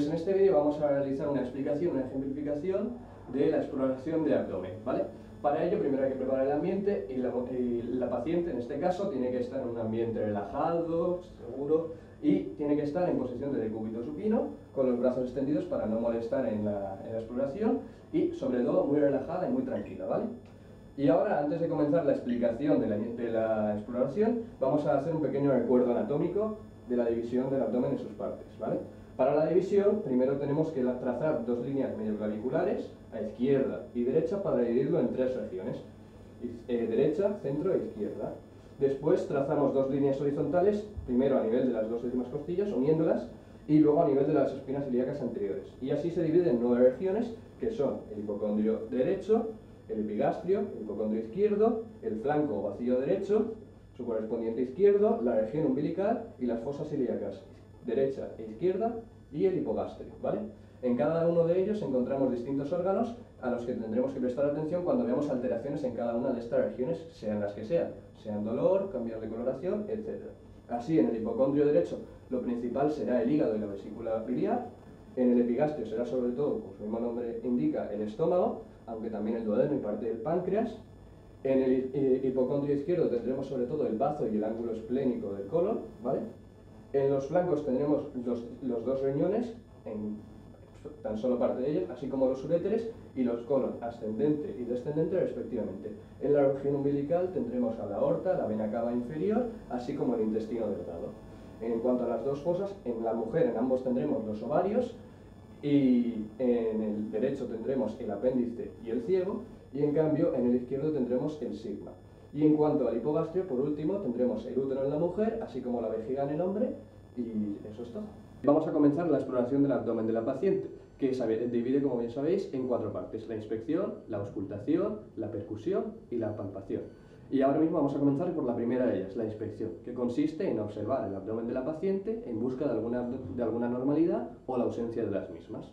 Pues en este vídeo vamos a realizar una explicación, una ejemplificación de la exploración del abdomen, ¿vale? Para ello primero hay que preparar el ambiente y la, y la, paciente en este caso tiene que estar en un ambiente relajado, seguro y tiene que estar en posición de decúbito supino con los brazos extendidos para no molestar en la, en la exploración y sobre todo muy relajada y muy tranquila, ¿vale? Y ahora, antes de comenzar la explicación de la, de la, exploración, vamos a hacer un pequeño recuerdo anatómico de la división del abdomen en sus partes, ¿vale? Para la división, primero tenemos que trazar dos líneas medioclaviculares, a izquierda y derecha, para dividirlo en tres regiones, eh, derecha, centro e izquierda. Después trazamos dos líneas horizontales, primero a nivel de las dos últimas costillas, uniéndolas, y luego a nivel de las espinas ilíacas anteriores. Y así se divide en nueve regiones, que son el hipocondrio derecho, el epigastrio, el hipocondrio izquierdo, el flanco o vacío derecho, su correspondiente izquierdo, la región umbilical y las fosas ilíacas, derecha e izquierda, y el hipogastrio, ¿vale? En cada uno de ellos encontramos distintos órganos a los que tendremos que prestar atención cuando veamos alteraciones en cada una de estas regiones, sean las que sean, sean dolor, cambios de coloración, etc. Así, en el hipocondrio derecho, lo principal será el hígado y la vesícula biliar, en el epigastrio será sobre todo, como su mismo nombre indica, el estómago, aunque también el duodeno y parte del páncreas. En el eh, hipocondrio izquierdo tendremos sobre todo el bazo y el ángulo esplénico del colon, ¿vale? En los flancos tendremos los, los dos riñones, en tan solo parte de ellos, así como los uréteres y los colon ascendente y descendente respectivamente. En la región umbilical tendremos a la aorta, la vena cava inferior, así como el intestino delgado. En cuanto a las dos fosas, en la mujer en ambos tendremos los ovarios y en el derecho tendremos el apéndice y el ciego y en cambio en el izquierdo tendremos el sigma. Y en cuanto al hipogastrio, por último, tendremos el útero en la mujer, así como la vejiga en el hombre y eso es todo. Vamos a comenzar la exploración del abdomen de la paciente, que se divide, como bien sabéis, en cuatro partes. La inspección, la auscultación, la percusión y la palpación. Y ahora mismo vamos a comenzar por la primera de ellas, la inspección, que consiste en observar el abdomen de la paciente en busca de alguna, de alguna normalidad o la ausencia de las mismas.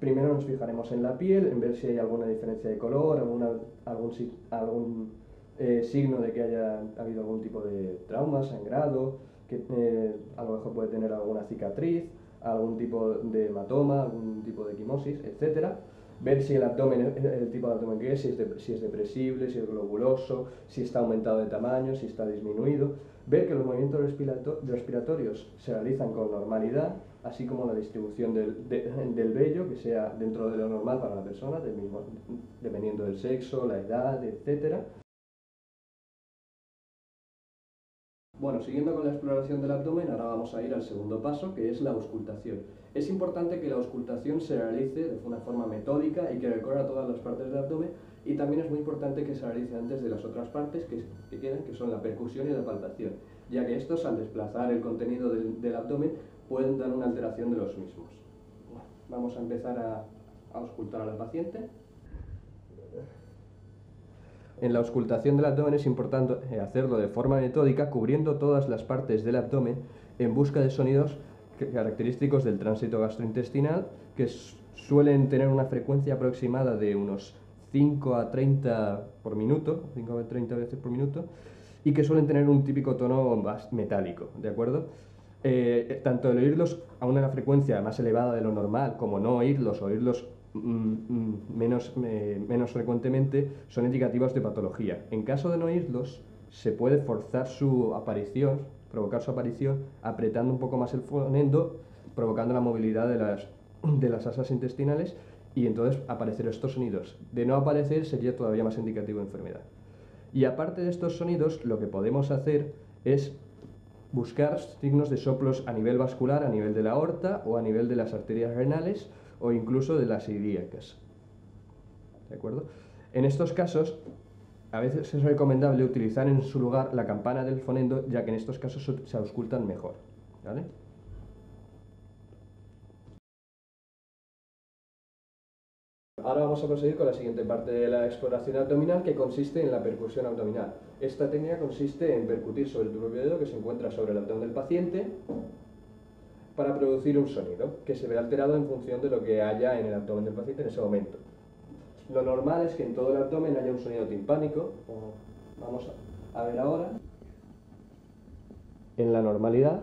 Primero nos fijaremos en la piel, en ver si hay alguna diferencia de color, alguna, algún, algún eh, signo de que haya habido algún tipo de trauma, sangrado, que eh, a lo mejor puede tener alguna cicatriz, algún tipo de hematoma, algún tipo de equimosis, etc. Ver si el abdomen, el tipo de abdomen que es, si es, si es depresible, si es globuloso, si está aumentado de tamaño, si está disminuido. Ver que los movimientos respiratorios se realizan con normalidad, así como la distribución del, del vello, que sea dentro de lo normal para la persona, dependiendo del sexo, la edad, etc. Bueno, siguiendo con la exploración del abdomen, ahora vamos a ir al segundo paso, que es la auscultación. Es importante que la auscultación se realice de una forma metódica y que recorra todas las partes del abdomen, y también es muy importante que se realice antes de las otras partes que, quedan, que son la percusión y la palpación, ya que estos, al desplazar el contenido del, del abdomen, pueden dar una alteración de los mismos. vamos a empezar a, auscultar a la paciente. En la auscultación del abdomen es importante eh, hacerlo de forma metódica, cubriendo todas las partes del abdomen en busca de sonidos característicos del tránsito gastrointestinal, que suelen tener una frecuencia aproximada de unos 5 a 30 por minuto, 5 a 30 veces por minuto, y que suelen tener un típico tono metálico, ¿de acuerdo? Eh, tanto el oírlos a una frecuencia más elevada de lo normal, como no oírlos, oírlos Mm, mm, menos, eh, menos frecuentemente son indicativos de patología. En caso de no oírlos, se puede forzar su aparición, provocar su aparición, apretando un poco más el fonendo, provocando la movilidad de las, de las asas intestinales y entonces aparecer estos sonidos. De no aparecer sería todavía más indicativo de enfermedad. Y aparte de estos sonidos, lo que podemos hacer es buscar signos de soplos a nivel vascular, a nivel de la aorta o a nivel de las arterias renales o incluso de las ilíacas. ¿De acuerdo? En estos casos, a veces es recomendable utilizar en su lugar la campana del fonendo, ya que en estos casos se auscultan mejor. Ahora vamos a proseguir con la siguiente parte de la exploración abdominal que consiste en la percusión abdominal. Esta técnica consiste en percutir sobre el propio dedo que se encuentra sobre el abdomen del paciente para producir un sonido que se ve alterado en función de lo que haya en el abdomen del paciente en ese momento. Lo normal es que en todo el abdomen haya un sonido timpánico, como vamos a ver ahora. en la normalidad,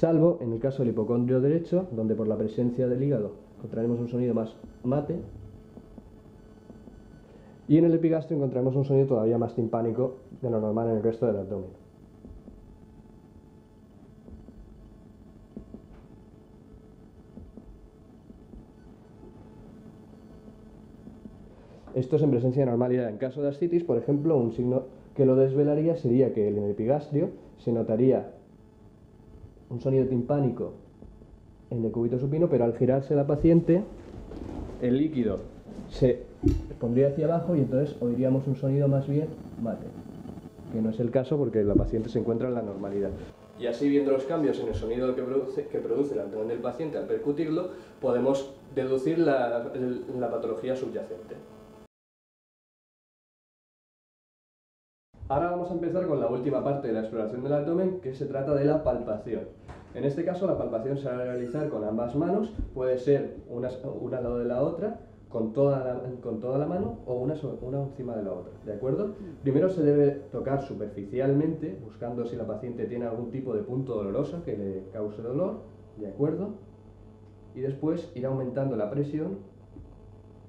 salvo en el caso del hipocondrio derecho, donde por la presencia del hígado encontraremos un sonido más mate, y en el epigastrio encontraremos un sonido todavía más timpánico de lo normal en el resto del abdomen. Esto es en presencia de normalidad. En caso de ascitis, por ejemplo, un signo que lo desvelaría sería que en el epigastrio se notaría un sonido timpánico en el cúbito supino, pero al girarse la paciente, el líquido se pondría hacia abajo y entonces oiríamos un sonido más bien mate, que no es el caso porque la paciente se encuentra en la normalidad. Y así viendo los cambios en el sonido que produce, que produce el abdomen del paciente al percutirlo, podemos deducir la, la patología subyacente. Ahora vamos a empezar con la última parte de la exploración del abdomen, que se trata de la palpación. En este caso, la palpación se va a realizar con ambas manos, puede ser una, al lado de la otra, con toda la, con toda la mano o una, una encima de la otra, ¿de acuerdo? Primero se debe tocar superficialmente, buscando si la paciente tiene algún tipo de punto doloroso que le cause dolor, ¿de acuerdo? Y después ir aumentando la presión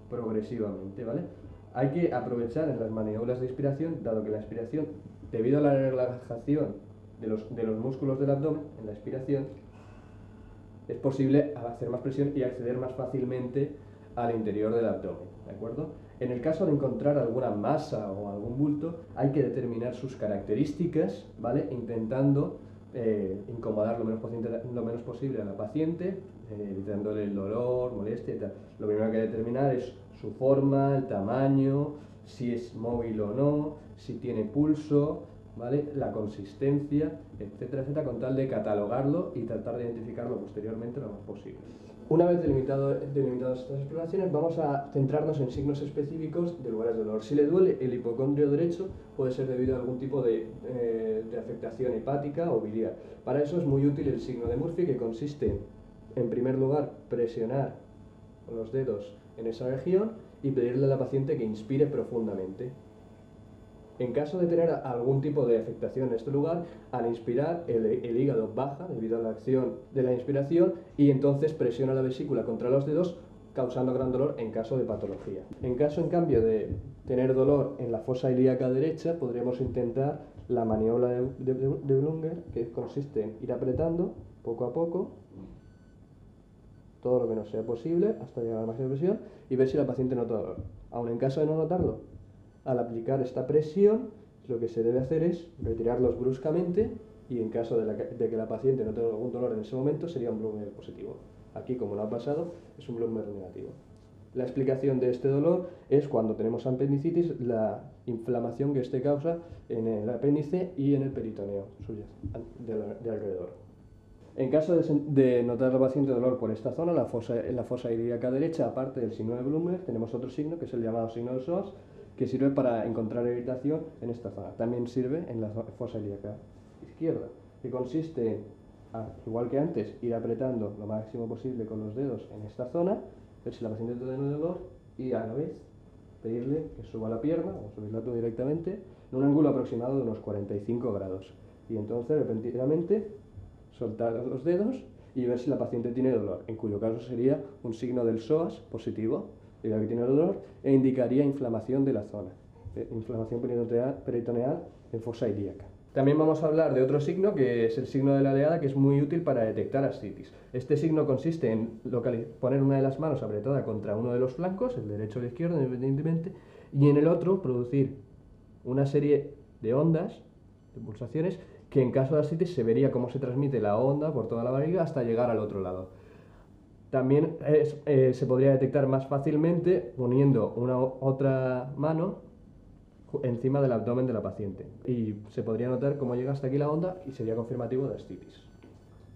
progresivamente, ¿vale? Hay que aprovechar en las maniobras de inspiración, dado que la inspiración, debido a la relajación de los, de los músculos del abdomen, en la inspiración, es posible hacer más presión y acceder más fácilmente al interior del abdomen, ¿de acuerdo? En el caso de encontrar alguna masa o algún bulto, hay que determinar sus características, ¿vale? Intentando eh, incomodar lo menos, lo menos, posible a la paciente, evitándole el dolor, molestia y tal. Lo primero que hay que determinar es su forma, el tamaño, si es móvil o no, si tiene pulso, ¿vale? la consistencia, etcétera, etcétera, con tal de catalogarlo y tratar de identificarlo posteriormente lo más posible. Una vez delimitado, delimitadas estas exploraciones, vamos a centrarnos en signos específicos de lugares de dolor. Si le duele el hipocondrio derecho, puede ser debido a algún tipo de, eh, de afectación hepática o biliar. Para eso es muy útil el signo de Murphy, que consiste en, en primer lugar, presionar los dedos en esa región y pedirle a la paciente que inspire profundamente. En caso de tener algún tipo de afectación en este lugar, al inspirar el, hígado baja debido a la acción de la inspiración y entonces presiona la vesícula contra los dedos causando gran dolor en caso de patología. En caso, en cambio, de tener dolor en la fosa ilíaca derecha, podríamos intentar la maniobra de, de, de Blunger, que consiste en ir apretando poco a poco todo lo que no sea posible hasta llegar a la máxima presión y ver si la paciente nota dolor. Aún en caso de no notarlo, al aplicar esta presión, lo que se debe hacer es retirarlos bruscamente y en caso de, que la paciente no tenga algún dolor en ese momento sería un Blummer positivo. Aquí, como lo ha pasado, es un Blummer negativo. La explicación de este dolor es cuando tenemos apendicitis, la inflamación que este causa en el apéndice y en el peritoneo suyo, de alrededor. En caso de, notar al paciente dolor por esta zona, la fosa, en la fosa ilíaca derecha, aparte del signo de Blumberg, tenemos otro signo que es el llamado signo de SOAS, que sirve para encontrar irritación en esta zona. También sirve en la fosa ilíaca izquierda, que consiste ah, igual que antes, ir apretando lo máximo posible con los dedos en esta zona, ver si la paciente tiene dolor y a la vez pedirle que suba la pierna o subirla tú directamente en un ángulo aproximado de unos 45 grados. Y entonces repentinamente soltar los dedos y ver si la paciente tiene dolor, en cuyo caso sería un signo del psoas positivo, diría que tiene dolor, e indicaría inflamación de la zona, eh, inflamación peritoneal en fosa ilíaca. También vamos a hablar de otro signo que es el signo de la oleada, que es muy útil para detectar ascitis. Este signo consiste en poner una de las manos apretada contra uno de los flancos, el derecho o el izquierdo, independientemente, y en el otro producir una serie de ondas, de pulsaciones, que en caso de ascitis se vería cómo se transmite la onda por toda la barriga hasta llegar al otro lado. También eh, se podría detectar más fácilmente poniendo una otra mano encima del abdomen de la paciente y se podría notar cómo llega hasta aquí la onda y sería confirmativo de ascitis.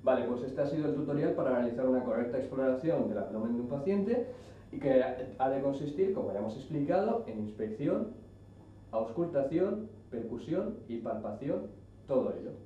Vale, pues este ha sido el tutorial para realizar una correcta exploración del abdomen de un paciente y que ha de consistir, como ya hemos explicado, en inspección, auscultación, percusión y palpación todo ello.